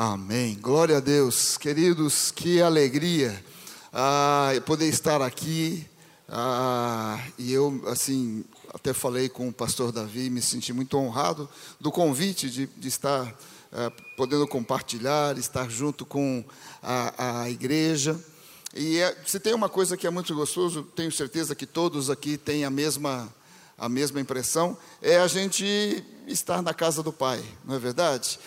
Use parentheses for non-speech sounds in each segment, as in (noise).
Amém. Glória a Deus. Queridos, que alegria ah, poder estar aqui. Ah, e eu, assim, até falei com o pastor Davi, me senti muito honrado do convite de, de estar ah, podendo compartilhar, estar junto com a, a igreja. E é, se tem uma coisa que é muito gostoso, tenho certeza que todos aqui têm a mesma a mesma impressão, é a gente estar na casa do Pai, não é verdade?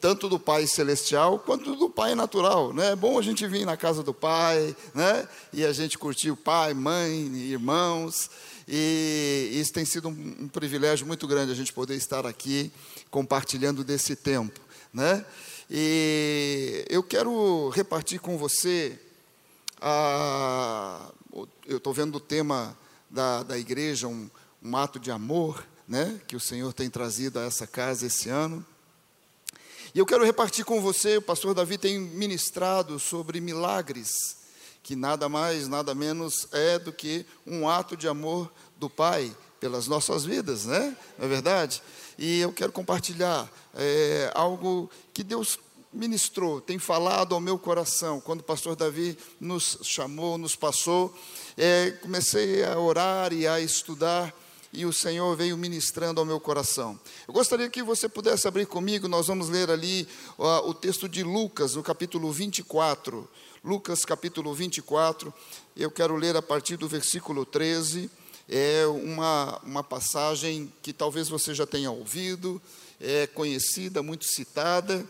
Tanto do Pai celestial quanto do Pai natural, né? É bom a gente vir na casa do Pai, né? E a gente curtir o Pai, mãe, irmãos, e isso tem sido um, um privilégio muito grande a gente poder estar aqui compartilhando desse tempo, né? E eu quero repartir com você, a, eu estou vendo o tema da, da igreja, um, um ato de amor, né, que o Senhor tem trazido a essa casa esse ano. E eu quero repartir com você, o pastor Davi tem ministrado sobre milagres, que nada mais, nada menos é do que um ato de amor do Pai pelas nossas vidas, né? Não é verdade? E eu quero compartilhar é, algo que Deus ministrou, tem falado ao meu coração. Quando o pastor Davi nos chamou, nos passou, é, comecei a orar e a estudar e o Senhor veio ministrando ao meu coração. Eu gostaria que você pudesse abrir comigo, nós vamos ler ali uh, o texto de Lucas, no capítulo 24. Lucas, capítulo 24, eu quero ler a partir do versículo 13. É uma, uma passagem que talvez você já tenha ouvido, é conhecida, muito citada,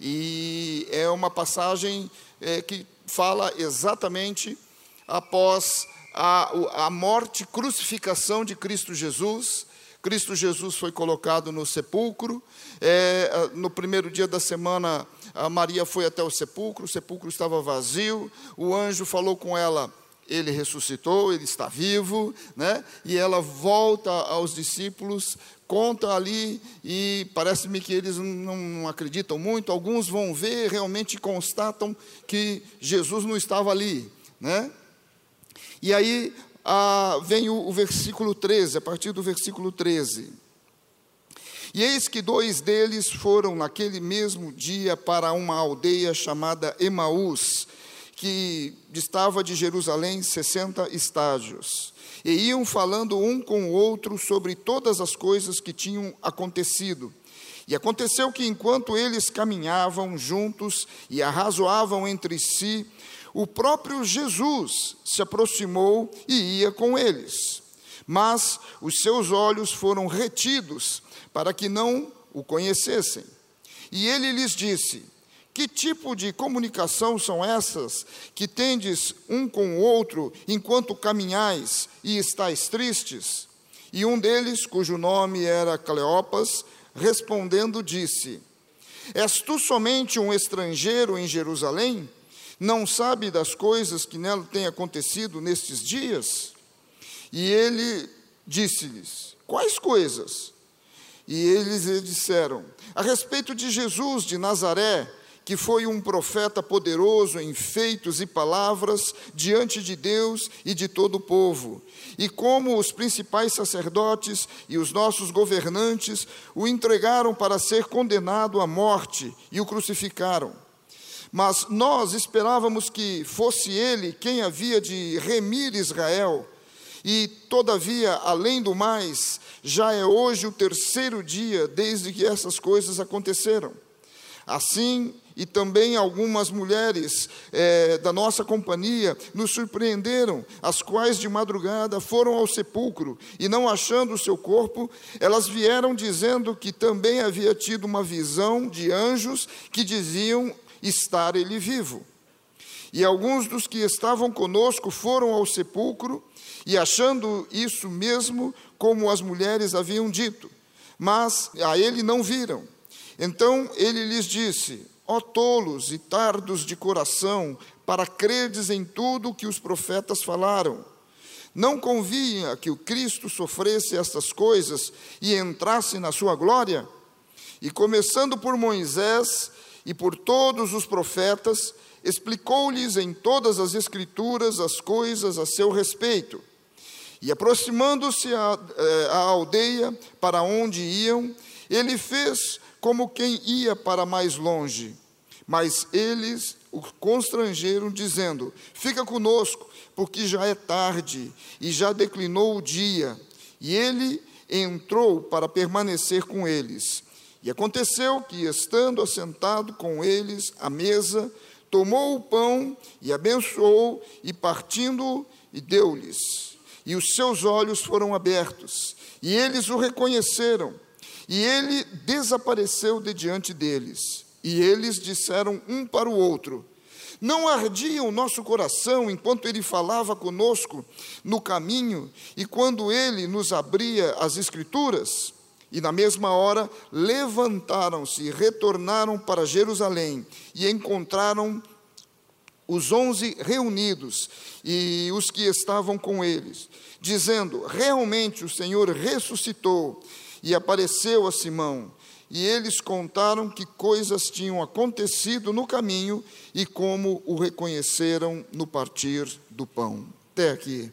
e é uma passagem é, que fala exatamente após a, a morte, crucificação de Cristo Jesus. Cristo Jesus foi colocado no sepulcro. É, no primeiro dia da semana, Maria foi até o sepulcro, o sepulcro estava vazio. O anjo falou com ela: ele ressuscitou, ele está vivo, né? E ela volta aos discípulos, conta ali, e parece-me que eles não acreditam muito. Alguns vão ver, realmente constatam que Jesus não estava ali, né? E aí ah, vem o, o versículo 13, a partir do versículo 13. E eis que dois deles foram naquele mesmo dia para uma aldeia chamada Emaús, que distava de Jerusalém 60 estágios. E iam falando um com o outro sobre todas as coisas que tinham acontecido. E aconteceu que enquanto eles caminhavam juntos e arrazoavam entre si, o próprio Jesus se aproximou e ia com eles. Mas os seus olhos foram retidos para que não o conhecessem. E ele lhes disse: Que tipo de comunicação são essas que tendes um com o outro enquanto caminhais e estáis tristes? E um deles, cujo nome era Cleopas, respondendo, disse: És tu somente um estrangeiro em Jerusalém? Não sabe das coisas que nela têm acontecido nestes dias? E ele disse-lhes: Quais coisas? E eles lhe disseram: A respeito de Jesus de Nazaré, que foi um profeta poderoso em feitos e palavras diante de Deus e de todo o povo, e como os principais sacerdotes e os nossos governantes o entregaram para ser condenado à morte e o crucificaram. Mas nós esperávamos que fosse ele quem havia de remir Israel. E, todavia, além do mais, já é hoje o terceiro dia desde que essas coisas aconteceram. Assim, e também algumas mulheres é, da nossa companhia nos surpreenderam, as quais de madrugada foram ao sepulcro e, não achando o seu corpo, elas vieram dizendo que também havia tido uma visão de anjos que diziam estar ele vivo. E alguns dos que estavam conosco foram ao sepulcro, e achando isso mesmo, como as mulheres haviam dito, mas a ele não viram. Então ele lhes disse: Ó tolos e tardos de coração, para credes em tudo o que os profetas falaram. Não convinha que o Cristo sofresse estas coisas e entrasse na sua glória? E começando por Moisés e por todos os profetas, explicou-lhes em todas as Escrituras as coisas a seu respeito. E aproximando-se à, eh, aldeia para onde iam, ele fez como quem ia para mais longe. Mas eles o constrangeram, dizendo: Fica conosco, porque já é tarde e já declinou o dia. E ele entrou para permanecer com eles. E aconteceu que, estando assentado com eles à mesa, tomou o pão e abençoou, e partindo, e deu-lhes. E os seus olhos foram abertos, e eles o reconheceram. E ele desapareceu de diante deles. E eles disseram um para o outro: Não ardia o nosso coração enquanto ele falava conosco no caminho e quando ele nos abria as Escrituras? E na mesma hora levantaram-se e retornaram para Jerusalém e encontraram os onze reunidos e os que estavam com eles, dizendo: Realmente o Senhor ressuscitou e apareceu a Simão. E eles contaram que coisas tinham acontecido no caminho e como o reconheceram no partir do pão. Até aqui.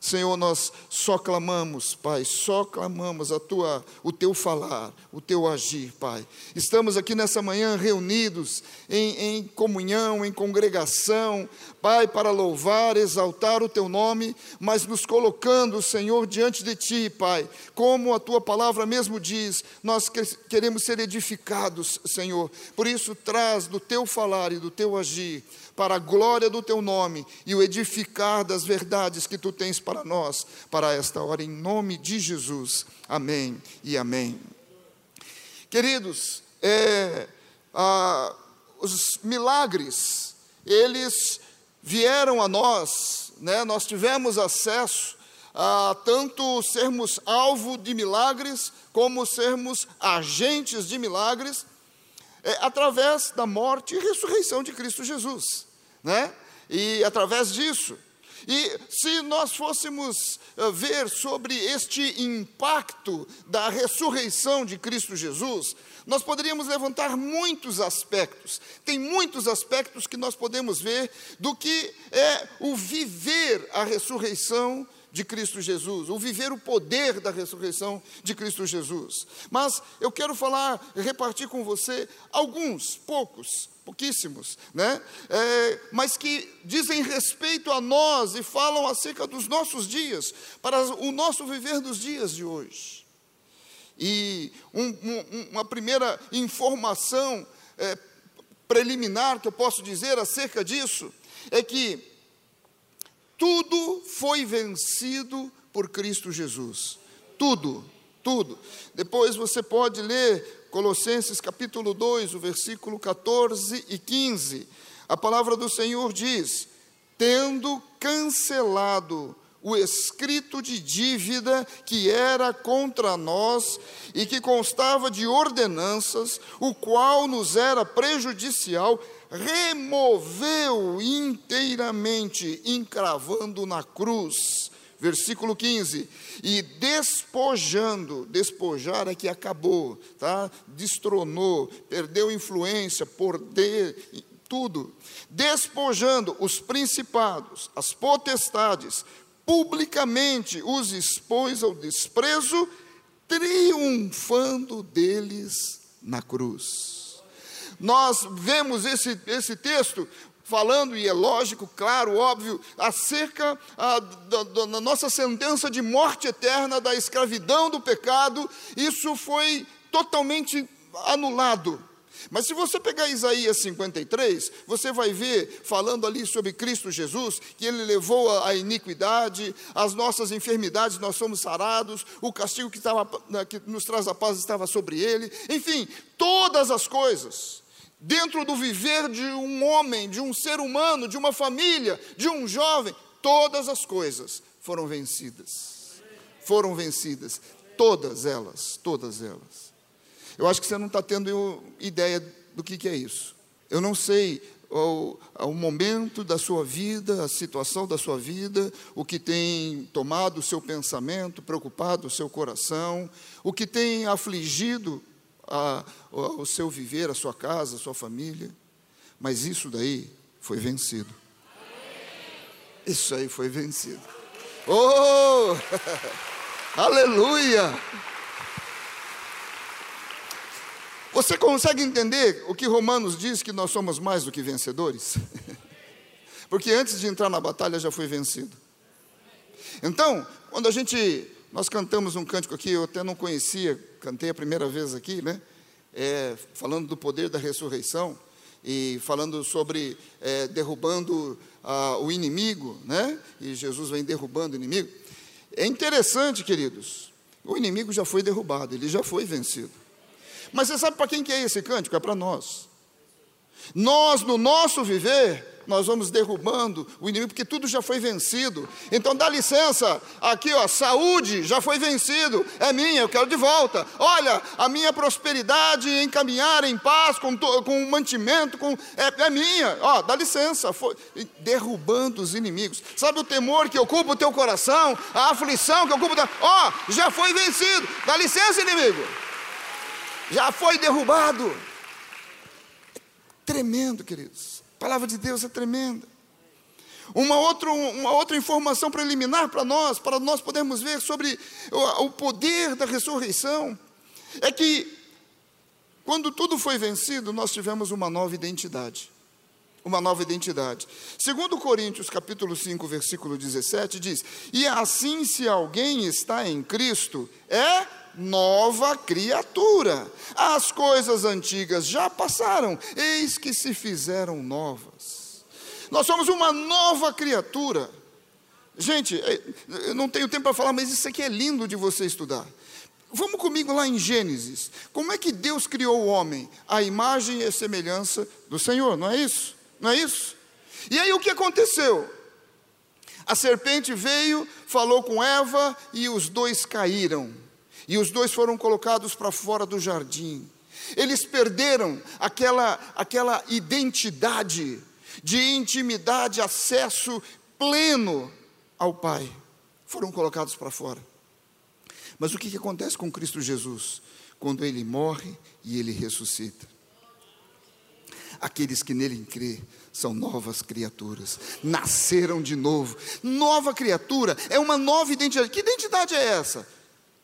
Senhor, nós só clamamos, Pai, só clamamos a tua, o teu falar, o teu agir, Pai. Estamos aqui nessa manhã reunidos em, em comunhão, em congregação, Pai, para louvar, exaltar o teu nome, mas nos colocando, Senhor, diante de ti, Pai, como a tua palavra mesmo diz, nós queremos ser edificados, Senhor. Por isso, traz do teu falar e do teu agir para a glória do teu nome e o edificar das verdades que tu tens para nós, para esta hora, em nome de Jesus. Amém e amém. Queridos, é, ah, os milagres, eles vieram a nós, né, nós tivemos acesso a tanto sermos alvo de milagres, como sermos agentes de milagres, é, através da morte e ressurreição de Cristo Jesus né? E através disso. E se nós fôssemos eh, ver sobre este impacto da ressurreição de Cristo Jesus, nós poderíamos levantar muitos aspectos. Tem muitos aspectos que nós podemos ver do que é o viver a ressurreição de Cristo Jesus, o viver o poder da ressurreição de Cristo Jesus. Mas eu quero falar, repartir com você alguns, poucos, pouquíssimos, né? É, mas que dizem respeito a nós e falam acerca dos nossos dias, para o nosso viver dos dias de hoje. E um, um, uma primeira informação é, preliminar que eu posso dizer acerca disso é que tudo foi vencido por Cristo Jesus. Tudo, tudo. Depois você pode ler Colossenses capítulo 2, o versículo 14 e 15. A palavra do Senhor diz: tendo cancelado o escrito de dívida que era contra nós e que constava de ordenanças, o qual nos era prejudicial, removeu inteiramente, encravando na cruz. Versículo 15. E despojando, despojar é que acabou, tá? Destronou, perdeu influência, poder, tudo. Despojando os principados, as potestades, publicamente os expôs ao desprezo, triunfando deles na cruz. Nós vemos esse, esse texto falando, e é lógico, claro, óbvio, acerca ah, da, da nossa sentença de morte eterna, da escravidão do pecado, isso foi totalmente anulado. Mas se você pegar Isaías 53, você vai ver, falando ali sobre Cristo Jesus, que ele levou a, a iniquidade, as nossas enfermidades, nós somos sarados, o castigo que, estava, que nos traz a paz estava sobre ele, enfim, todas as coisas dentro do viver de um homem, de um ser humano, de uma família, de um jovem, todas as coisas foram vencidas. Foram vencidas. Todas elas, todas elas. Eu acho que você não está tendo ideia do que, que é isso. Eu não sei o, o, momento da sua vida, a situação da sua vida, o que tem tomado o seu pensamento, preocupado o seu coração, o que tem afligido a, o seu viver, a sua casa, a sua família. Mas isso daí foi vencido. Isso aí foi vencido. Oh! (laughs) Aleluia! Você consegue entender o que Romanos diz que nós somos mais do que vencedores? (laughs) Porque antes de entrar na batalha já foi vencido. Então, quando a gente nós cantamos um cântico aqui, eu até não conhecia, cantei a primeira vez aqui, né? É, falando do poder da ressurreição e falando sobre é, derrubando ah, o inimigo, né? E Jesus vem derrubando o inimigo. É interessante, queridos, o inimigo já foi derrubado, ele já foi vencido. Mas você sabe para quem que é esse cântico? É para nós. Nós, no nosso viver, nós vamos derrubando o inimigo, porque tudo já foi vencido. Então dá licença, aqui ó, saúde já foi vencido, é minha, eu quero de volta. Olha, a minha prosperidade em caminhar em paz, com, com mantimento, com, é, é minha, ó, dá licença, foi, derrubando os inimigos. Sabe o temor que ocupa o teu coração, a aflição que ocupa o teu, ó, já foi vencido, dá licença, inimigo. Já foi derrubado. Tremendo, queridos. Palavra de Deus é tremenda. Uma outra, uma outra informação preliminar para nós, para nós podermos ver sobre o, o poder da ressurreição, é que quando tudo foi vencido, nós tivemos uma nova identidade. Uma nova identidade. Segundo Coríntios, capítulo 5, versículo 17, diz: "E assim se alguém está em Cristo, é nova criatura. As coisas antigas já passaram, eis que se fizeram novas. Nós somos uma nova criatura. Gente, é, eu não tenho tempo para falar, mas isso aqui é lindo de você estudar. Vamos comigo lá em Gênesis. Como é que Deus criou o homem? A imagem e a semelhança do Senhor, não é isso? Não é isso? E aí o que aconteceu? A serpente veio, falou com Eva e os dois caíram. E os dois foram colocados para fora do jardim. Eles perderam aquela, aquela identidade de intimidade, acesso pleno ao Pai. Foram colocados para fora. Mas o que, que acontece com Cristo Jesus? Quando ele morre e ele ressuscita. Aqueles que nele crê são novas criaturas, nasceram de novo. Nova criatura é uma nova identidade. Que identidade é essa?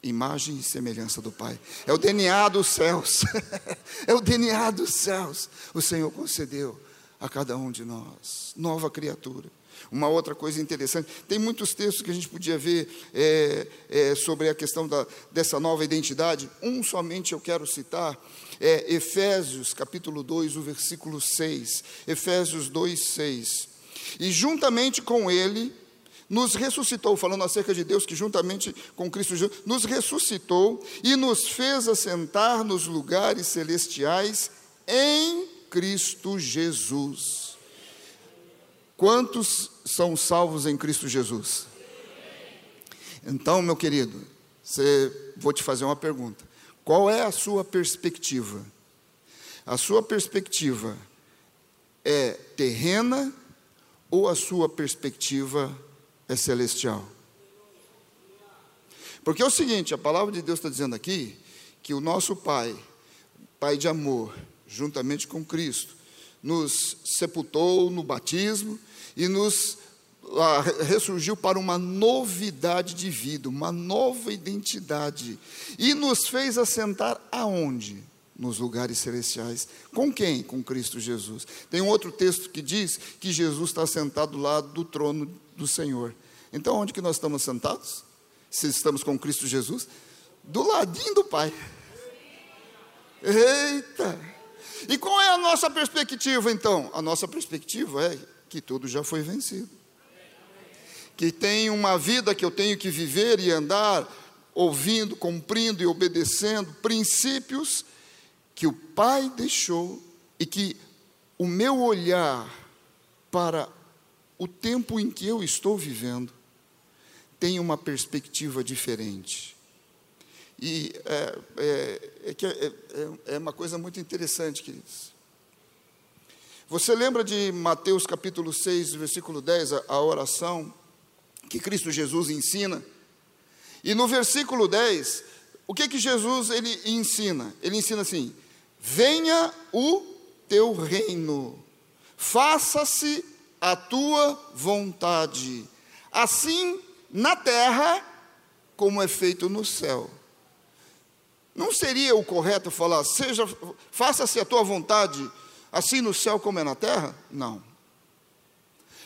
Imagem e semelhança do Pai. É o DNA dos céus. (laughs) é o DNA dos céus. O Senhor concedeu a cada um de nós, nova criatura. Uma outra coisa interessante, tem muitos textos que a gente podia ver é, é, sobre a questão da, dessa nova identidade. Um somente eu quero citar, é Efésios capítulo 2, o versículo 6. Efésios 2, 6. E juntamente com ele, nos ressuscitou, falando acerca de Deus que juntamente com Cristo Jesus, nos ressuscitou e nos fez assentar nos lugares celestiais em Cristo Jesus. Quantos são salvos em Cristo Jesus? Então, meu querido, você, vou te fazer uma pergunta. Qual é a sua perspectiva? A sua perspectiva é terrena ou a sua perspectiva é celestial. Porque é o seguinte, a palavra de Deus está dizendo aqui que o nosso Pai, Pai de amor, juntamente com Cristo, nos sepultou no batismo e nos ah, ressurgiu para uma novidade de vida, uma nova identidade. E nos fez assentar aonde? Nos lugares celestiais. Com quem? Com Cristo Jesus. Tem um outro texto que diz que Jesus está sentado do lado do trono do Senhor. Então, onde que nós estamos sentados? Se estamos com Cristo Jesus? Do ladinho do Pai. Eita! E qual é a nossa perspectiva então? A nossa perspectiva é que tudo já foi vencido. Que tem uma vida que eu tenho que viver e andar ouvindo, cumprindo e obedecendo princípios que o Pai deixou e que o meu olhar para o tempo em que eu estou vivendo tem uma perspectiva diferente. E é, é, é, é, é uma coisa muito interessante, queridos. Você lembra de Mateus capítulo 6, versículo 10, a, a oração que Cristo Jesus ensina? E no versículo 10, o que que Jesus ele ensina? Ele ensina assim: Venha o teu reino, faça-se a tua vontade, assim na terra como é feito no céu. Não seria o correto falar, seja, faça-se a tua vontade, assim no céu como é na terra? Não.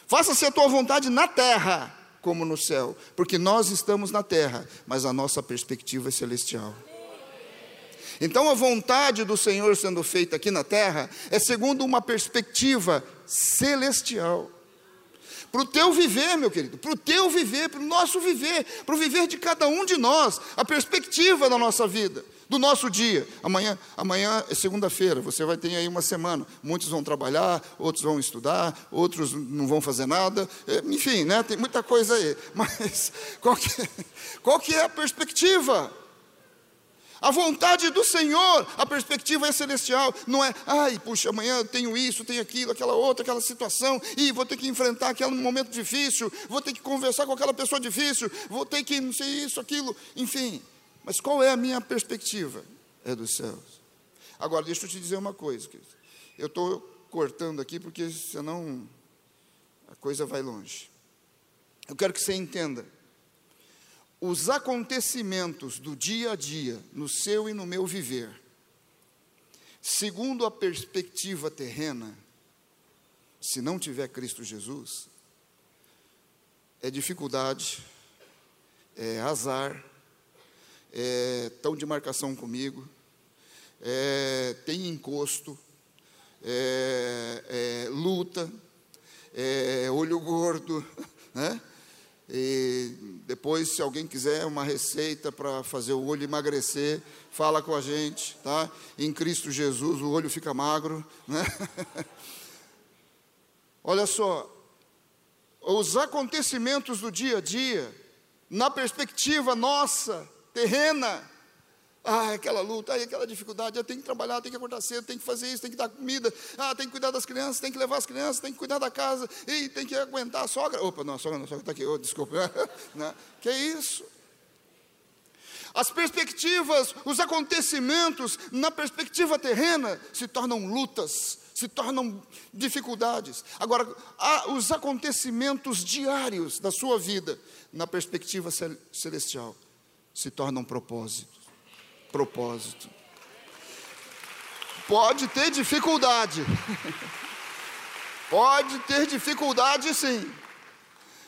Faça-se a tua vontade na terra como no céu, porque nós estamos na terra, mas a nossa perspectiva é celestial. Então a vontade do Senhor sendo feita aqui na terra é segundo uma perspectiva celestial. Para o teu viver, meu querido, para o teu viver, para o nosso viver, para o viver de cada um de nós, a perspectiva da nossa vida do nosso dia. Amanhã, amanhã é segunda-feira, você vai ter aí uma semana. Muitos vão trabalhar, outros vão estudar, outros não vão fazer nada. É, enfim, né, tem muita coisa aí. (laughs) Mas qual que, qual que é a perspectiva? A vontade do Senhor, a perspectiva é celestial, não é, ai, puxa, amanhã tenho isso, tenho aquilo, aquela outra, aquela situação, e vou ter que enfrentar aquele momento difícil, vou ter que conversar com aquela pessoa difícil, vou ter que não sei isso, aquilo, enfim. Mas qual é a minha perspectiva? É dos céus. Agora, deixa eu te dizer uma coisa. Querido. Eu estou cortando aqui porque senão a coisa vai longe. Eu quero que você entenda. Os acontecimentos do dia a dia, no seu e no meu viver, segundo a perspectiva terrena, se não tiver Cristo Jesus, é dificuldade, é azar, é, de marcação comigo, é, tem encosto, é, é luta, é, olho gordo, (laughs) né? E depois, se alguém quiser uma receita para fazer o olho emagrecer, fala com a gente, tá? Em Cristo Jesus o olho fica magro, né? (laughs) Olha só, os acontecimentos do dia a dia, na perspectiva nossa, terrena. Ah, aquela luta, ah, aquela dificuldade, eu tenho que trabalhar, tenho que acordar cedo, tenho que fazer isso, tenho que dar comida, ah, tem que cuidar das crianças, tem que levar as crianças, tem que cuidar da casa, e tem que aguentar a sogra. Opa, não, a sogra não, a sogra está aqui, oh, desculpa. (laughs) Não, que isso? As perspectivas, os acontecimentos na perspectiva terrena se tornam lutas, se tornam dificuldades. Agora, os acontecimentos diários da sua vida na perspectiva celestial se tornam propósito. Propósito. Pode ter dificuldade. Pode ter dificuldade sim.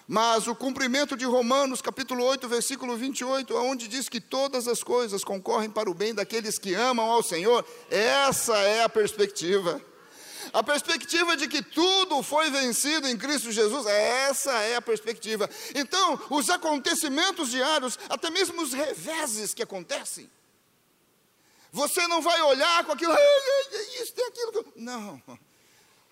Mas o cumprimento de Romanos, capítulo 8, versículo 28, onde diz que todas as coisas concorrem para o bem daqueles que amam ao Senhor, essa é a perspectiva. A perspectiva de que tudo foi vencido em Cristo Jesus, essa é a perspectiva. Então, os acontecimentos diários, até mesmo os reveses que acontecem, você não vai olhar com aquilo, isso tem aquilo. Não.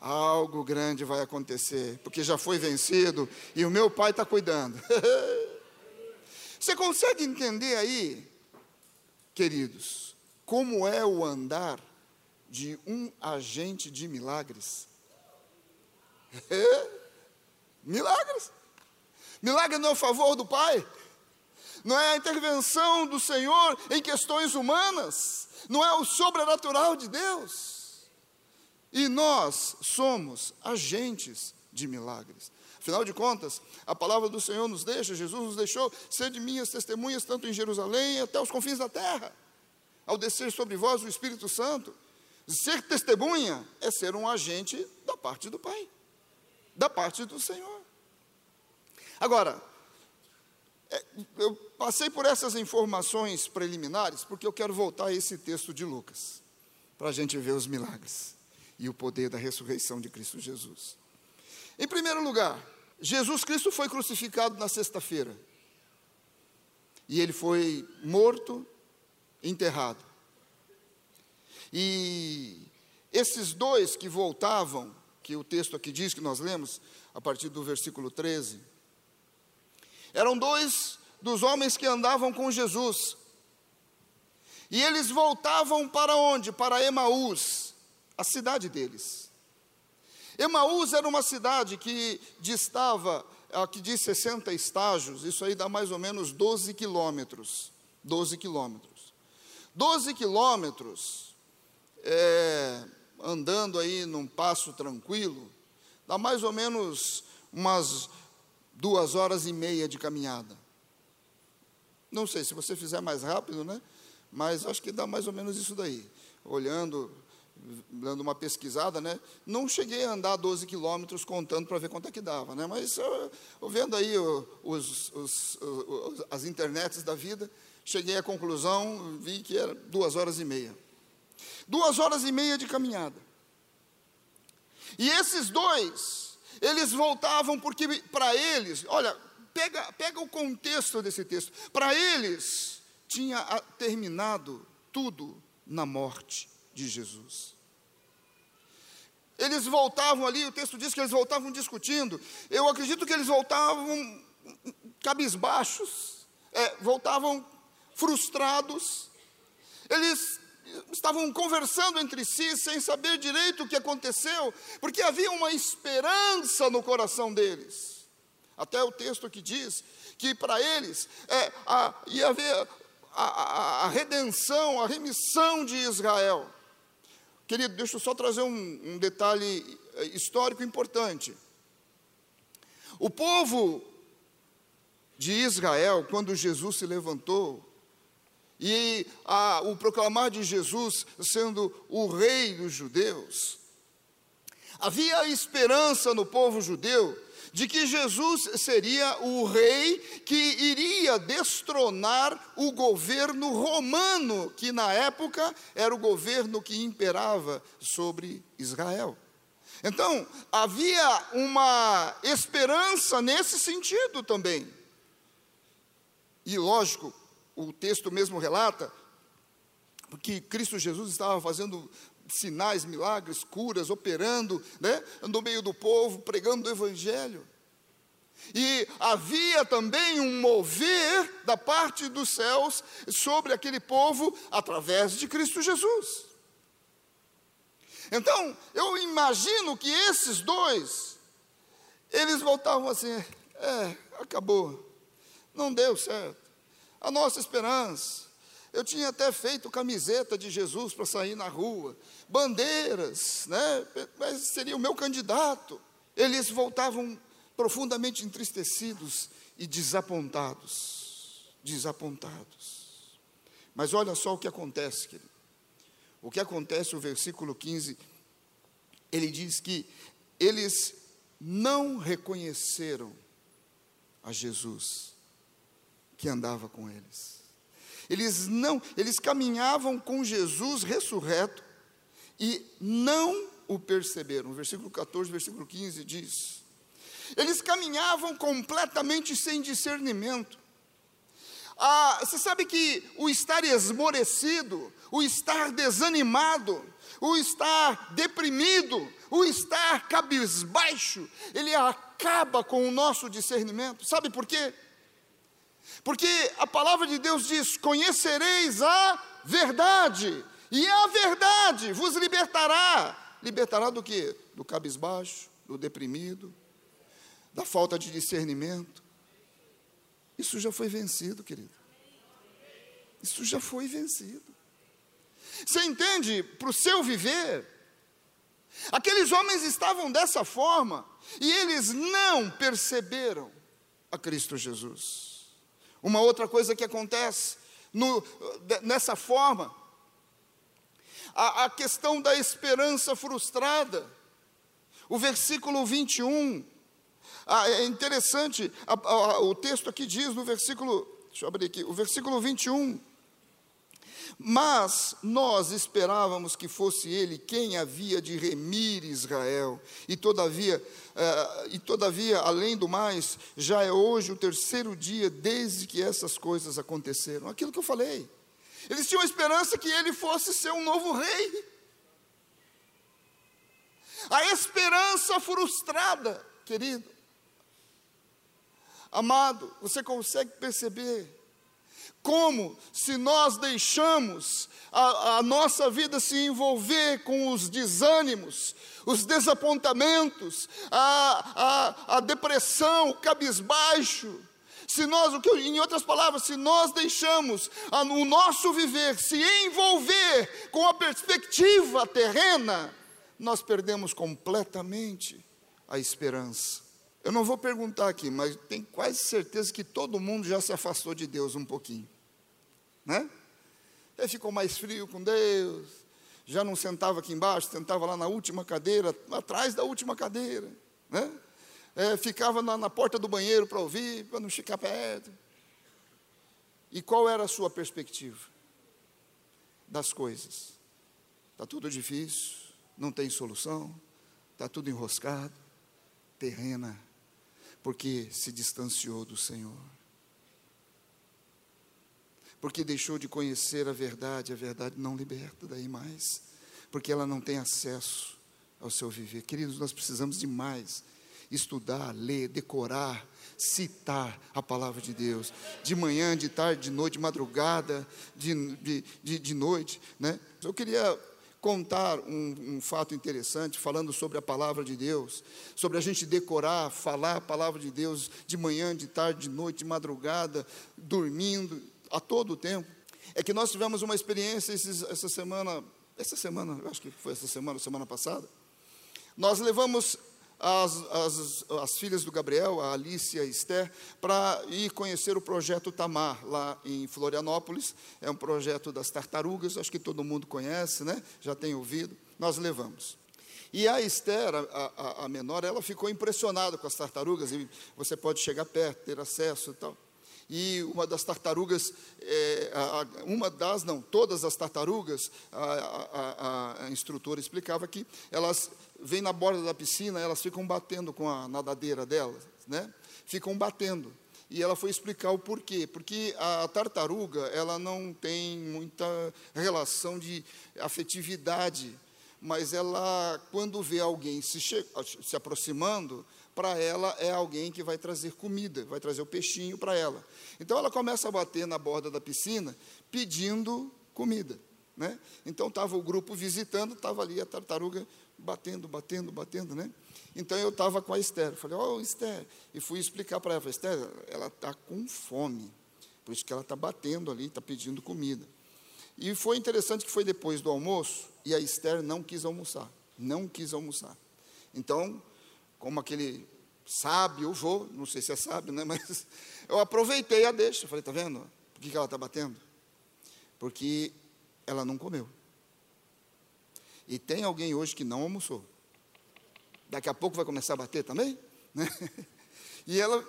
Algo grande vai acontecer, porque já foi vencido e o meu pai está cuidando. (laughs) Você consegue entender aí, queridos, como é o andar de um agente de milagres. É? (laughs) Milagres. Milagre não é o favor do Pai. Não é a intervenção do Senhor em questões humanas. Não é o sobrenatural de Deus. E nós somos agentes de milagres. Afinal de contas, a palavra do Senhor nos deixa, Jesus nos deixou ser de minhas testemunhas, tanto em Jerusalém até os confins da terra. Ao descer sobre vós o Espírito Santo, Ser testemunha é ser um agente da parte do Pai, da parte do Senhor. Agora, eu passei por essas informações preliminares porque eu quero voltar a esse texto de Lucas, para a gente ver os milagres e o poder da ressurreição de Cristo Jesus. Em primeiro lugar, Jesus Cristo foi crucificado na sexta-feira. E ele foi morto, enterrado. E esses dois que voltavam, que o texto aqui diz que nós lemos, a partir do versículo 13, eram dois dos homens que andavam com Jesus. E eles voltavam para onde? Para Emaús, a cidade deles. Emaús era uma cidade que distava, aqui diz 60 estágios, isso aí dá mais ou menos 12 quilômetros. 12 quilômetros. 12 quilômetros é, andando aí num passo tranquilo, dá mais ou menos umas duas horas e meia de caminhada. Não sei, se você fizer mais rápido, né? mas acho que dá mais ou menos isso daí. Olhando, dando uma pesquisada, né? Não cheguei a andar 12 quilômetros contando para ver quanto é que dava, né? Mas eu, eu vendo aí os, os, os, as internets da vida, cheguei à conclusão, vi que era duas horas e meia. Duas horas e meia de caminhada. E esses dois, eles voltavam porque para eles, olha, pega, pega o contexto desse texto. Para eles, tinha terminado tudo na morte de Jesus. Eles voltavam ali, o texto diz que eles voltavam discutindo. Eu acredito que eles voltavam cabisbaixos, é, voltavam frustrados. Eles estavam conversando entre si sem saber direito o que aconteceu, porque havia uma esperança no coração deles. Até o texto que diz que para eles é, a, ia haver a, a, a, redenção, a remissão de Israel. Querido, deixa eu só trazer um, um detalhe é, histórico importante. O povo de Israel, quando Jesus se levantou, e a, o proclamar de Jesus sendo o rei dos judeus, havia esperança no povo judeu de que Jesus seria o rei que iria destronar o governo romano, que na época era o governo que imperava sobre Israel. Então, havia uma esperança nesse sentido também. E lógico, o texto mesmo relata que Cristo Jesus estava fazendo sinais, milagres, curas, operando né, no meio do povo, pregando o Evangelho. E havia também um mover da parte dos céus sobre aquele povo através de Cristo Jesus. Então, eu imagino que esses dois, eles voltavam assim: é, acabou, não deu certo. A nossa esperança, eu tinha até feito camiseta de Jesus para sair na rua, bandeiras, né? Mas seria o meu candidato. Eles voltavam profundamente entristecidos e desapontados. Desapontados. Mas olha só o que acontece, querido. O que acontece, o versículo 15, ele diz que eles não reconheceram a Jesus que andava com eles. Eles não, eles caminhavam com Jesus ressurreto e não o perceberam. Versículo 14, versículo 15 diz: Eles caminhavam completamente sem discernimento. Ah, você sabe que o estar esmorecido, o estar desanimado, o estar deprimido, o estar cabisbaixo, ele acaba com o nosso discernimento. Sabe por quê? Porque a palavra de Deus diz: Conhecereis a verdade, e a verdade vos libertará. Libertará do que? Do cabisbaixo, do deprimido, da falta de discernimento. Isso já foi vencido, querido. Isso já foi vencido. Você entende? Para o seu viver, aqueles homens estavam dessa forma e eles não perceberam a Cristo Jesus. Uma outra coisa que acontece no, nessa forma, a, a questão da esperança frustrada. O versículo 21, ah, é interessante, a, a, o texto aqui diz no versículo, deixa eu abrir aqui, o versículo 21, mas nós esperávamos que fosse ele quem havia de remir Israel, e todavia, uh, e todavia, além do mais, já é hoje o terceiro dia desde que essas coisas aconteceram. Aquilo que eu falei. Eles tinham a esperança que ele fosse ser um novo rei. A esperança frustrada, querido. Amado, você consegue perceber como se nós deixamos a, a, nossa vida se envolver com os desânimos, os desapontamentos, a, a, a depressão, o cabisbaixo, se nós, o que, em outras palavras, se nós deixamos o nosso viver se envolver com a perspectiva terrena, nós perdemos completamente a esperança. Eu não vou perguntar aqui, mas tenho quase certeza que todo mundo já se afastou de Deus um pouquinho. Né? Ele ficou mais frio com Deus. Já não sentava aqui embaixo, sentava lá na última cadeira, atrás da última cadeira. Né? É, ficava na, na porta do banheiro para ouvir, para não ficar perto. E qual era a sua perspectiva das coisas? Está tudo difícil, não tem solução, está tudo enroscado, terrena, porque se distanciou do Senhor. Porque deixou de conhecer a verdade, a verdade não liberta daí mais, porque ela não tem acesso ao seu viver. Queridos, nós precisamos de mais estudar, ler, decorar, citar a palavra de Deus, de manhã, de tarde, de noite, de madrugada, de, de, de, de noite. Né? Eu queria contar um, um, fato interessante, falando sobre a palavra de Deus, sobre a gente decorar, falar a palavra de Deus de manhã, de tarde, de noite, de madrugada, dormindo, a todo o tempo. É que nós tivemos uma experiência esses, essa semana, essa semana, acho que foi essa semana, semana passada. Nós levamos as, as, as filhas do Gabriel, a Alice e a Esther, para ir conhecer o projeto Tamar, lá em Florianópolis. É um projeto das tartarugas, acho que todo mundo conhece, né? já tem ouvido. Nós levamos. E a Esther, a, a, a menor, ela ficou impressionada com as tartarugas, e você pode chegar perto, ter acesso e tal e uma das tartarugas, é, a, uma das, não, todas as tartarugas, a, instrutora explicava que elas vêm na borda da piscina, elas ficam batendo com a nadadeira delas, né? Ficam batendo. E ela foi explicar o porquê. Porque a tartaruga, ela não tem muita relação de afetividade, mas ela, quando vê alguém se, se aproximando, para ela é alguém que vai trazer comida, vai trazer o peixinho para ela. Então ela começa a bater na borda da piscina pedindo comida. Né? Então estava o grupo visitando, estava ali a tartaruga batendo, batendo, batendo, né? Então eu estava com a Esther, falei, ó oh, Esther, e fui explicar para ela, falei, Esther, ela está com fome, por isso que ela está batendo ali, está pedindo comida. E foi interessante que foi depois do almoço, e a Esther não quis almoçar, não quis almoçar. Então, como aquele sábio, vou, não sei se é sábio, né, (laughs) mas eu aproveitei a deixa, falei, tá vendo? Por que, que ela está batendo? Porque ela não comeu. E tem alguém hoje que não almoçou. Daqui a pouco vai começar a bater também? Né? (laughs) E ela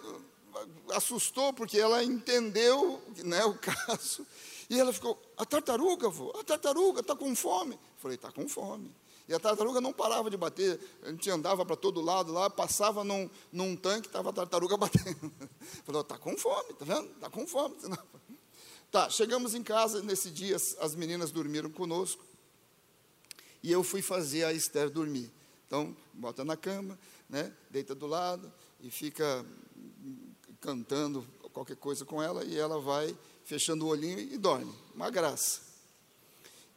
assustou porque ela entendeu né, o caso. E ela ficou, a tartaruga, vô, a tartaruga está com fome. Eu falei, está com fome. E a tartaruga não parava de bater, a gente andava para todo lado lá, passava num, num tanque, estava a tartaruga (laughs) batendo. Falou, está com fome, está vendo? Está com fome. (laughs) Tá, chegamos em casa, nesse dia as meninas dormiram conosco, e eu fui fazer a Esther dormir. Então, bota na cama, né, deita do lado, e fica cantando qualquer coisa com ela, e ela vai fechando o olhinho e dorme. Uma graça.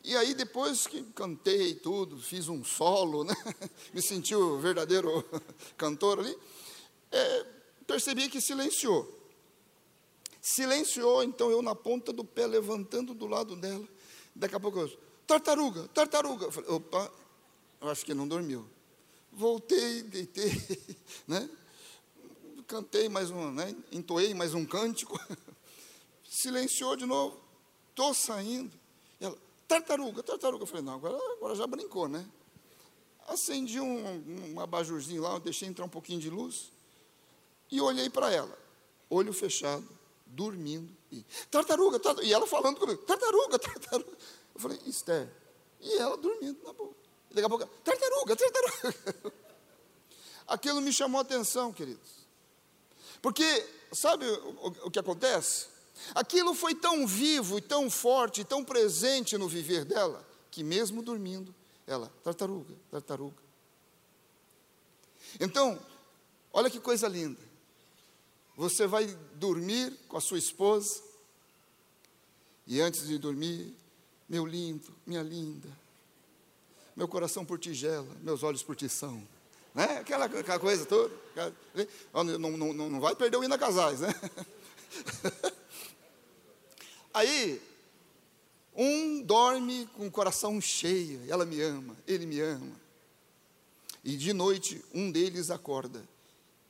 E aí, depois que cantei tudo, fiz um solo, né? (laughs) me senti o verdadeiro (laughs) cantor ali, é, percebi que silenciou. Silenciou, então eu na ponta do pé, levantando do lado dela. Daqui a pouco eu, tartaruga, tartaruga. Eu falei, opa, eu acho que não dormiu. Voltei, deitei, (laughs) né? Cantei mais um, né? Entoei mais um cântico. (laughs) Silenciou de novo. Estou saindo. Ela, tartaruga, tartaruga. Eu falei, não, agora, agora já brincou, né? Acendi um, um abajurzinho lá, deixei entrar um pouquinho de luz e olhei para ela, olho fechado, dormindo. E, tartaruga, tartaruga, e ela falando comigo, tartaruga, tartaruga. Eu falei, Esther, e ela dormindo na boca. E daqui a pouco, tartaruga, tartaruga. (laughs) Aquilo me chamou a atenção, queridos. Porque, sabe o, o, que acontece? Aquilo foi tão vivo e tão forte, tão presente no viver dela, que mesmo dormindo, ela, tartaruga, tartaruga. Então, olha que coisa linda. Você vai dormir com a sua esposa, e antes de dormir, meu lindo, minha linda, meu coração por ti gela, meus olhos por ti são. Né? Aquela, aquela coisa toda. Não, não, não, não vai perder o hino a casais, né? (laughs) Aí, um dorme com o coração cheio, ela me ama, ele me ama. E de noite, um deles acorda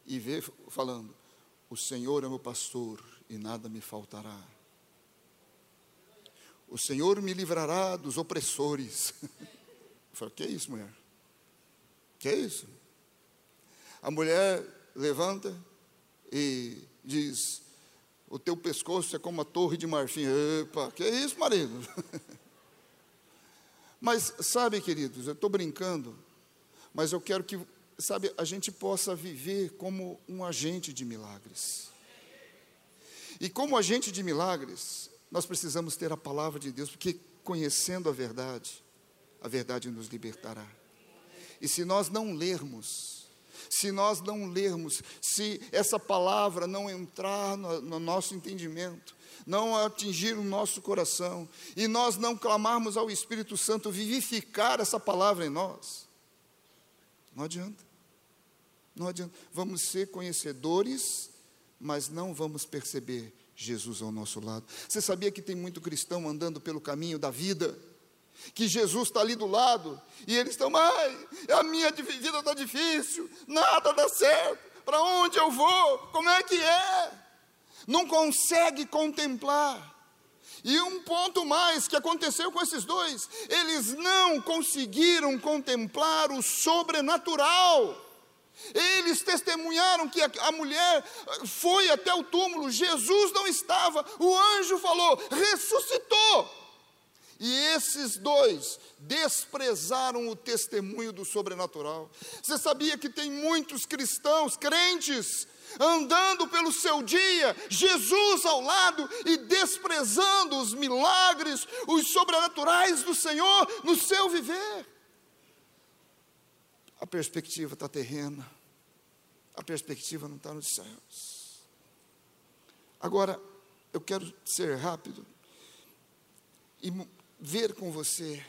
e vê falando: O Senhor é meu pastor e nada me faltará. O Senhor me livrará dos opressores. (laughs) Eu falei, que isso, mulher? Que isso? A mulher levanta e diz: O teu pescoço é como a torre de marfim. Epa, que isso, marido? (laughs) Mas, sabe, queridos, eu estou brincando, mas eu quero que, sabe, a gente possa viver como um agente de milagres. E como agente de milagres, nós precisamos ter a palavra de Deus, porque conhecendo a verdade, a verdade nos libertará. E se nós não lermos, se nós não lermos, se essa palavra não entrar no, no nosso entendimento, não atingir o nosso coração, e nós não clamarmos ao Espírito Santo vivificar essa palavra em nós, não adianta. Não adianta. Vamos ser conhecedores, mas não vamos perceber Jesus ao nosso lado. Você sabia que tem muito cristão andando pelo caminho da vida? Que Jesus está ali do lado e eles estão, ai, a minha vida está difícil, nada dá certo, para onde eu vou? Como é que é? Não consegue contemplar. E um ponto mais que aconteceu com esses dois: eles não conseguiram contemplar o sobrenatural. Eles testemunharam que a, mulher foi até o túmulo, Jesus não estava, o anjo falou, ressuscitou. E esses dois desprezaram o testemunho do sobrenatural. Você sabia que tem muitos cristãos, crentes, andando pelo seu dia, Jesus ao lado e desprezando os milagres, os sobrenaturais do Senhor no seu viver? A perspectiva está terrena, a perspectiva não está nos céus. Agora, eu quero ser rápido e ver com você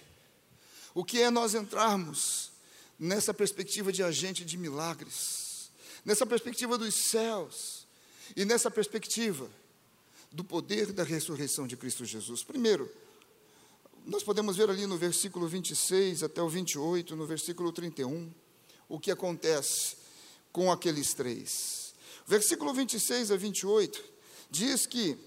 o que é nós entrarmos nessa perspectiva de agente de milagres, nessa perspectiva dos céus e nessa perspectiva do poder da ressurreição de Cristo Jesus. Primeiro, nós podemos ver ali no versículo 26 até o 28, no versículo 31, o que acontece com aqueles três. Versículo 26 a 28 diz que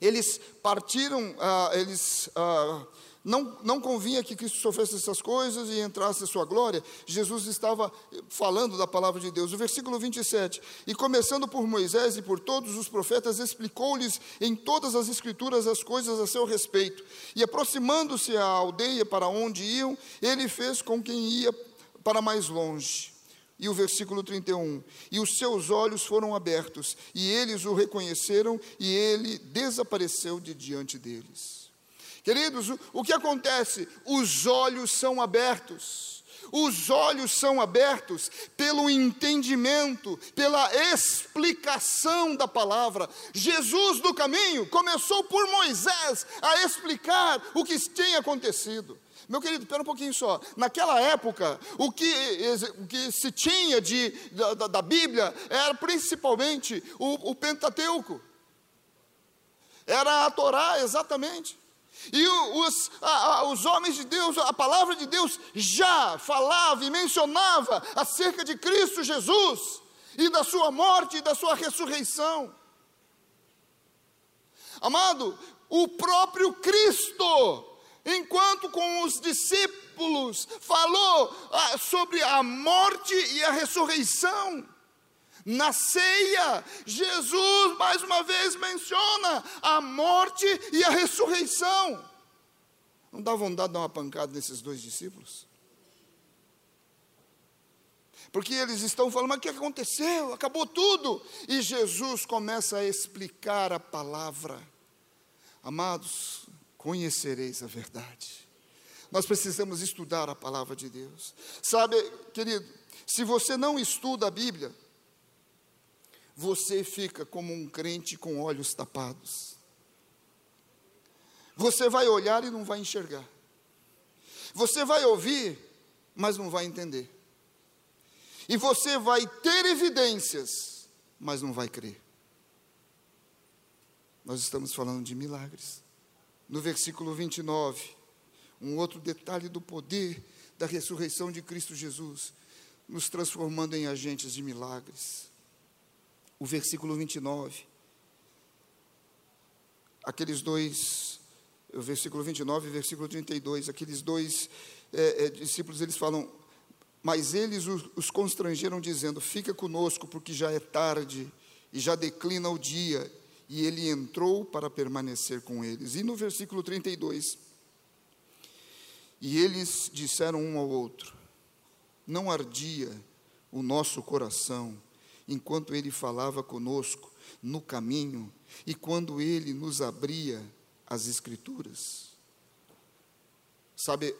eles partiram, ah, eles ah, não, não convinha que Cristo sofresse essas coisas e entrasse a sua glória. Jesus estava falando da palavra de Deus. O versículo 27. E começando por Moisés e por todos os profetas, explicou-lhes em todas as escrituras as coisas a seu respeito. E aproximando-se à aldeia para onde iam, ele fez com quem ia para mais longe. E o versículo 31. E os seus olhos foram abertos, e eles o reconheceram, e ele desapareceu de diante deles. Queridos, o, que acontece? Os olhos são abertos. Os olhos são abertos pelo entendimento, pela explicação da palavra. Jesus do caminho começou por Moisés a explicar o que tinha acontecido. Meu querido, espera um pouquinho só. Naquela época, o que, o que se tinha de, da, da Bíblia era principalmente o, o Pentateuco. Era a Torá, exatamente. E os, a, os homens de Deus, a palavra de Deus já falava e mencionava acerca de Cristo Jesus e da sua morte e da sua ressurreição. Amado, o próprio Cristo enquanto com os discípulos falou ah, sobre a morte e a ressurreição. Na ceia, Jesus mais uma vez menciona a morte e a ressurreição. Não dá vontade de dar uma pancada nesses dois discípulos? Porque eles estão falando, mas o que aconteceu? Acabou tudo. E Jesus começa a explicar a palavra. Amados, conhecereis a verdade. Nós precisamos estudar a palavra de Deus. Sabe, querido, se você não estuda a Bíblia, você fica como um crente com olhos tapados. Você vai olhar e não vai enxergar. Você vai ouvir, mas não vai entender. E você vai ter evidências, mas não vai crer. Nós estamos falando de milagres no versículo 29, um outro detalhe do poder da ressurreição de Cristo Jesus, nos transformando em agentes de milagres. O versículo 29. Aqueles dois o versículo 29 e versículo 32, aqueles dois é, é, discípulos, eles falam, mas eles os, constrangeram dizendo, fica conosco porque já é tarde e já declina o dia, e ele entrou para permanecer com eles. E no versículo 32, e eles disseram um ao outro, não ardia o nosso coração enquanto ele falava conosco no caminho e quando ele nos abria as Escrituras. Sabe,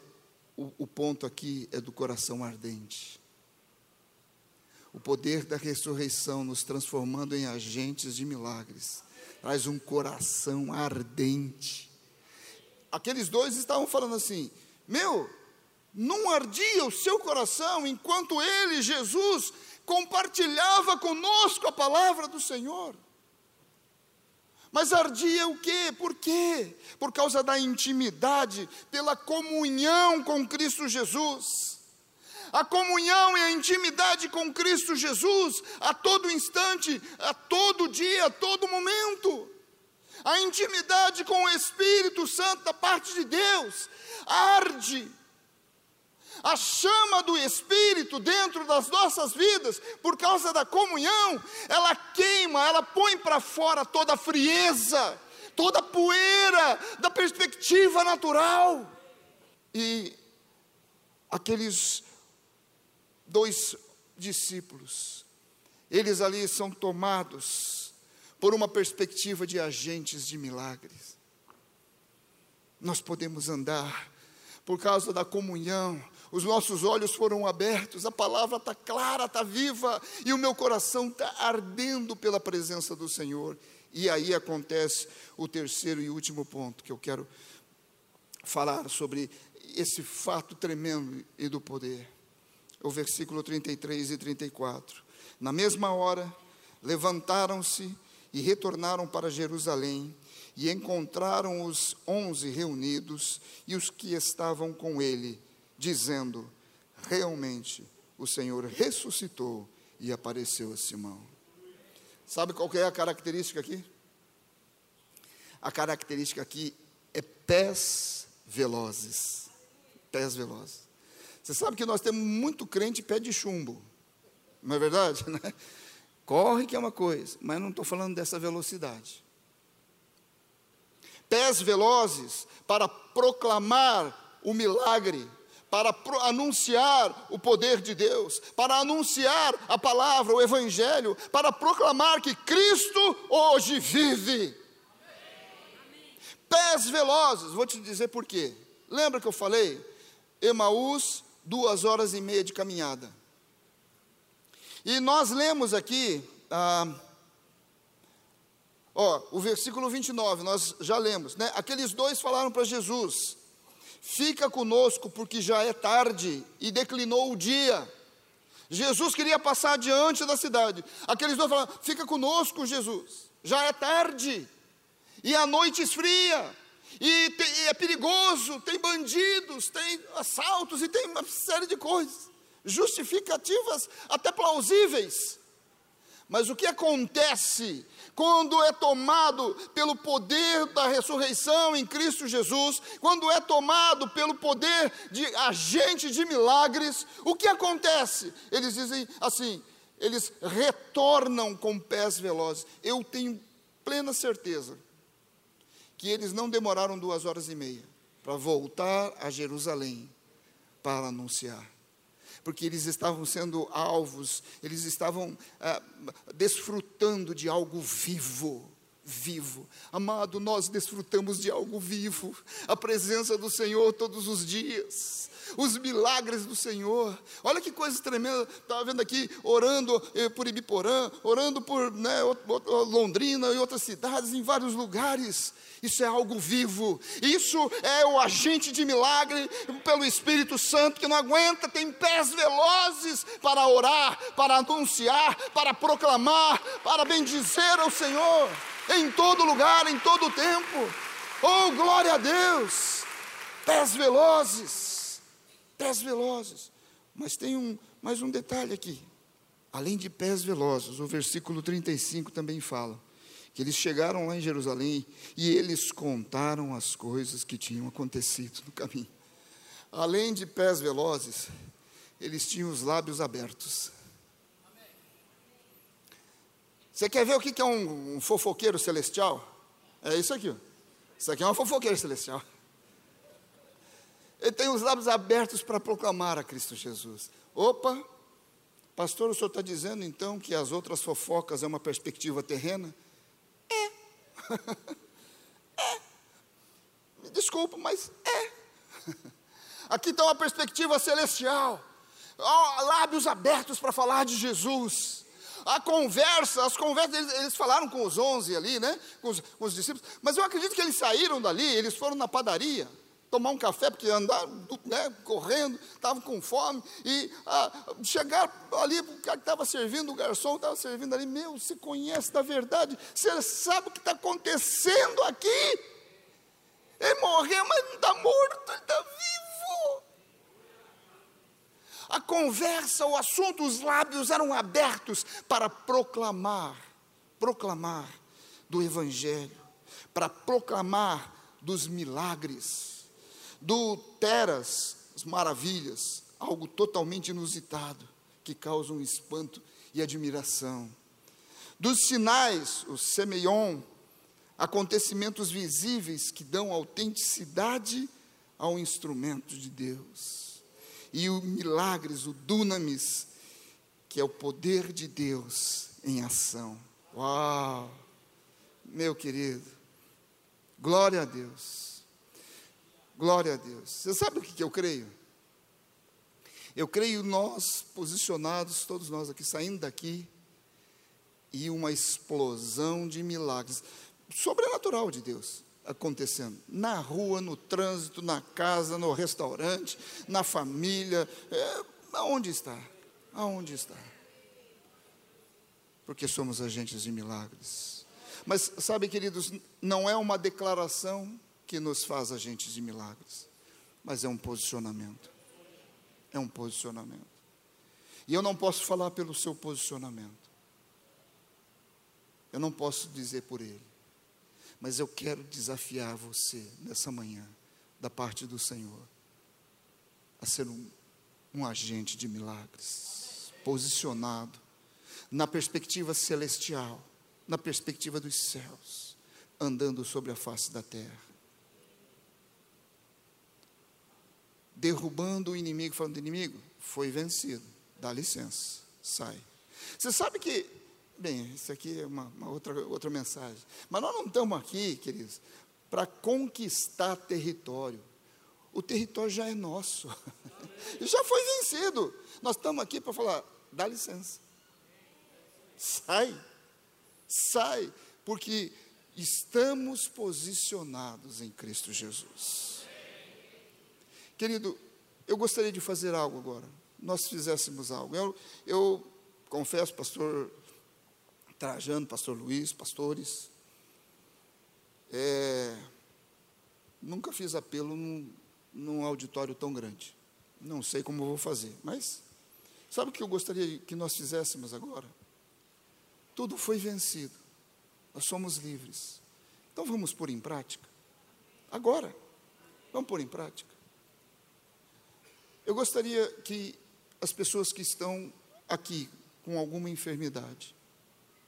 o, o ponto aqui é do coração ardente. O poder da ressurreição nos transformando em agentes de milagres traz um coração ardente. Aqueles dois estavam falando assim: Meu, não ardia o seu coração enquanto ele, Jesus, compartilhava conosco a palavra do Senhor. Mas ardia o quê? Por quê? Por causa da intimidade, pela comunhão com Cristo Jesus. A comunhão e a intimidade com Cristo Jesus a todo instante, a todo dia, a todo momento. A intimidade com o Espírito Santo da parte de Deus arde a chama do Espírito dentro das nossas vidas, por causa da comunhão, ela queima, ela põe para fora toda a frieza, toda a poeira da perspectiva natural. E aqueles dois discípulos, eles ali são tomados por uma perspectiva de agentes de milagres. Nós podemos andar por causa da comunhão, os nossos olhos foram abertos, a palavra está clara, está viva, e o meu coração está ardendo pela presença do Senhor. E aí acontece o terceiro e último ponto que eu quero falar sobre esse fato tremendo e do poder. O versículo 33 e 34. Na mesma hora, levantaram-se e retornaram para Jerusalém e encontraram os onze reunidos e os que estavam com ele dizendo: realmente o Senhor ressuscitou e apareceu a Simão. Sabe qual é a característica aqui? A característica aqui é pés velozes. Pés velozes. Você sabe que nós temos muito crente pé de chumbo, não é verdade? (laughs) Né? Corre que é uma coisa, mas não estou falando dessa velocidade. Pés velozes para proclamar o milagre para anunciar o poder de Deus, para anunciar a palavra, o Evangelho, para proclamar que Cristo hoje vive. Pés velozes, vou te dizer por quê. Lembra que eu falei? Emaús, duas horas e meia de caminhada. E nós lemos aqui, ah, ó, o versículo 29, nós já lemos, né? Aqueles dois falaram para Jesus: Fica conosco, porque já é tarde e declinou o dia. Jesus queria passar diante da cidade. Aqueles dois falaram: Fica conosco, Jesus, já é tarde e a noite esfria. E, e é perigoso, tem bandidos, tem assaltos e tem uma série de coisas, justificativas até plausíveis. Mas o que acontece quando é tomado pelo poder da ressurreição em Cristo Jesus, quando é tomado pelo poder de agente de milagres, o que acontece? Eles dizem assim: eles retornam com pés velozes. Eu tenho plena certeza que eles não demoraram duas horas e meia para voltar a Jerusalém para anunciar. Porque eles estavam sendo alvos, eles estavam ah, desfrutando de algo vivo. Vivo, amado, nós desfrutamos de algo vivo, a presença do Senhor todos os dias, os milagres do Senhor. Olha que coisa tremenda. Estava vendo aqui, orando eh, por Ibiporã, orando por né, Londrina e outras cidades, em vários lugares. Isso é algo vivo. Isso é o agente de milagre pelo Espírito Santo que não aguenta, tem pés velozes para orar, para anunciar, para proclamar, para bendizer ao Senhor em todo lugar, em todo tempo. Oh, glória a Deus! Pés velozes, pés velozes. Mas tem um, mais um detalhe aqui. Além de pés velozes, o versículo 35 também fala que eles chegaram lá em Jerusalém e eles contaram as coisas que tinham acontecido no caminho. Além de pés velozes, eles tinham os lábios abertos. Você quer ver o que é um, um fofoqueiro celestial? É isso aqui. Isso aqui é uma fofoqueira celestial. Ele tem os lábios abertos para proclamar a Cristo Jesus. Opa, pastor, o senhor está dizendo então que as outras fofocas é uma perspectiva terrena? É. (laughs) é. Me desculpa, mas é. (laughs) Aqui está uma perspectiva celestial. Lábios abertos para falar de Jesus. A conversa, as conversas, eles, eles, falaram com os onze ali, né? Com os, com os discípulos. Mas eu acredito que eles saíram dali, eles foram na padaria tomar um café, porque andaram né, correndo, estavam com fome, e ah, chegaram ali, o cara que estava servindo, o garçom estava servindo ali, meu, você conhece da verdade, você sabe o que está acontecendo aqui? Ele morreu, mas não está morto, ele está vivo. A conversa, o assunto, os lábios eram abertos para proclamar, proclamar do Evangelho, para proclamar dos milagres do Teras, as maravilhas, algo totalmente inusitado, que causa um espanto e admiração. Dos sinais, o semeion, acontecimentos visíveis que dão autenticidade ao instrumento de Deus. E os milagres, o dunamis, que é o poder de Deus em ação. Uau! Meu querido, glória a Deus. Glória a Deus. Você sabe o que eu creio? Eu creio nós posicionados, todos nós aqui, saindo daqui, e uma explosão de milagres sobrenatural de Deus acontecendo na rua, no trânsito, na casa, no restaurante, na família, é, aonde está? Aonde está? Porque somos agentes de milagres. Mas sabe, queridos, não é uma declaração que nos faz agentes de milagres, mas é um posicionamento. É um posicionamento. E eu não posso falar pelo seu posicionamento. Eu não posso dizer por ele. Mas eu quero desafiar você nessa manhã, da parte do Senhor, a ser um, um agente de milagres, posicionado na perspectiva celestial, na perspectiva dos céus, andando sobre a face da terra. Derrubando o inimigo, falando: inimigo, foi vencido, dá licença, sai. Você sabe que, bem, isso aqui é uma, uma outra, outra mensagem, mas nós não estamos aqui, queridos, para conquistar território. O território já é nosso, (laughs) já foi vencido. Nós estamos aqui para falar: dá licença, sai, sai, porque estamos posicionados em Cristo Jesus. Querido, eu gostaria de fazer algo agora. Nós fizéssemos algo. Eu, eu confesso, pastor Trajano, pastor Luiz, pastores, é, nunca fiz apelo num, num auditório tão grande. Não sei como vou fazer, mas sabe o que eu gostaria que nós fizéssemos agora? Tudo foi vencido. Nós somos livres. Então vamos pôr em prática. Agora. Vamos pôr em prática. Eu gostaria que as pessoas que estão aqui com alguma enfermidade,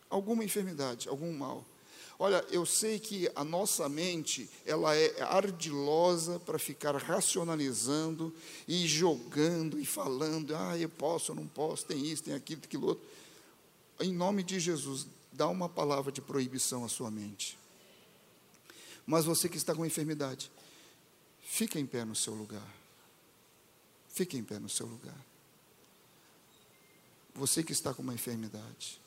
alguma enfermidade, algum mal. Olha, eu sei que a nossa mente, ela é ardilosa para ficar racionalizando e jogando e falando, ah, eu posso, eu não posso, tem isso, tem aquilo, tem aquilo outro. Em nome de Jesus, dá uma palavra de proibição à sua mente. Mas você que está com enfermidade, fica em pé no seu lugar. Fique em pé no seu lugar. Você que está com uma enfermidade.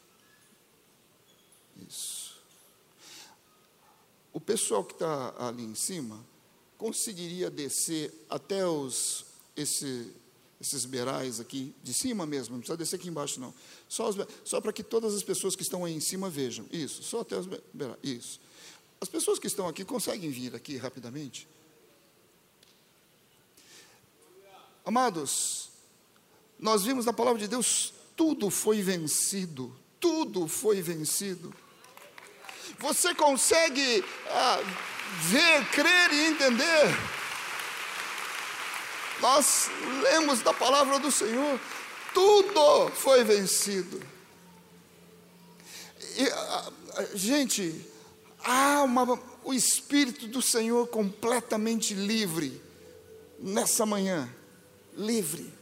Isso. O pessoal que está ali em cima conseguiria descer até os esse, esses beirais aqui, de cima mesmo, não precisa descer aqui embaixo, não. Só, só para que todas as pessoas que estão aí em cima vejam. Isso, só até os beirais. Isso. As pessoas que estão aqui conseguem vir aqui rapidamente? Amados, nós vimos na palavra de Deus, tudo foi vencido, tudo foi vencido. Você consegue ah, ver, crer e entender? Nós lemos da palavra do Senhor, tudo foi vencido. E, ah, ah, gente, há uma, o Espírito do Senhor completamente livre nessa manhã livre.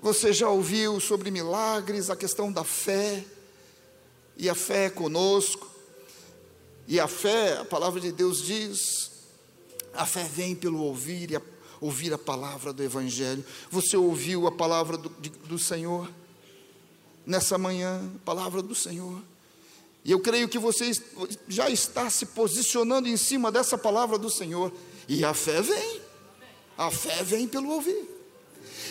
Você já ouviu sobre milagres, a questão da fé, e a fé é conosco, e a fé, a palavra de Deus diz, a fé vem pelo ouvir e a, ouvir a palavra do Evangelho. Você ouviu a palavra do, de, do Senhor? Nessa manhã, palavra do Senhor. E eu creio que você já está se posicionando em cima dessa palavra do Senhor. E a fé vem. A fé vem pelo ouvir.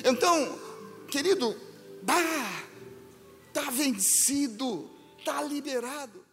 Então, querido, bah, está vencido, está liberado.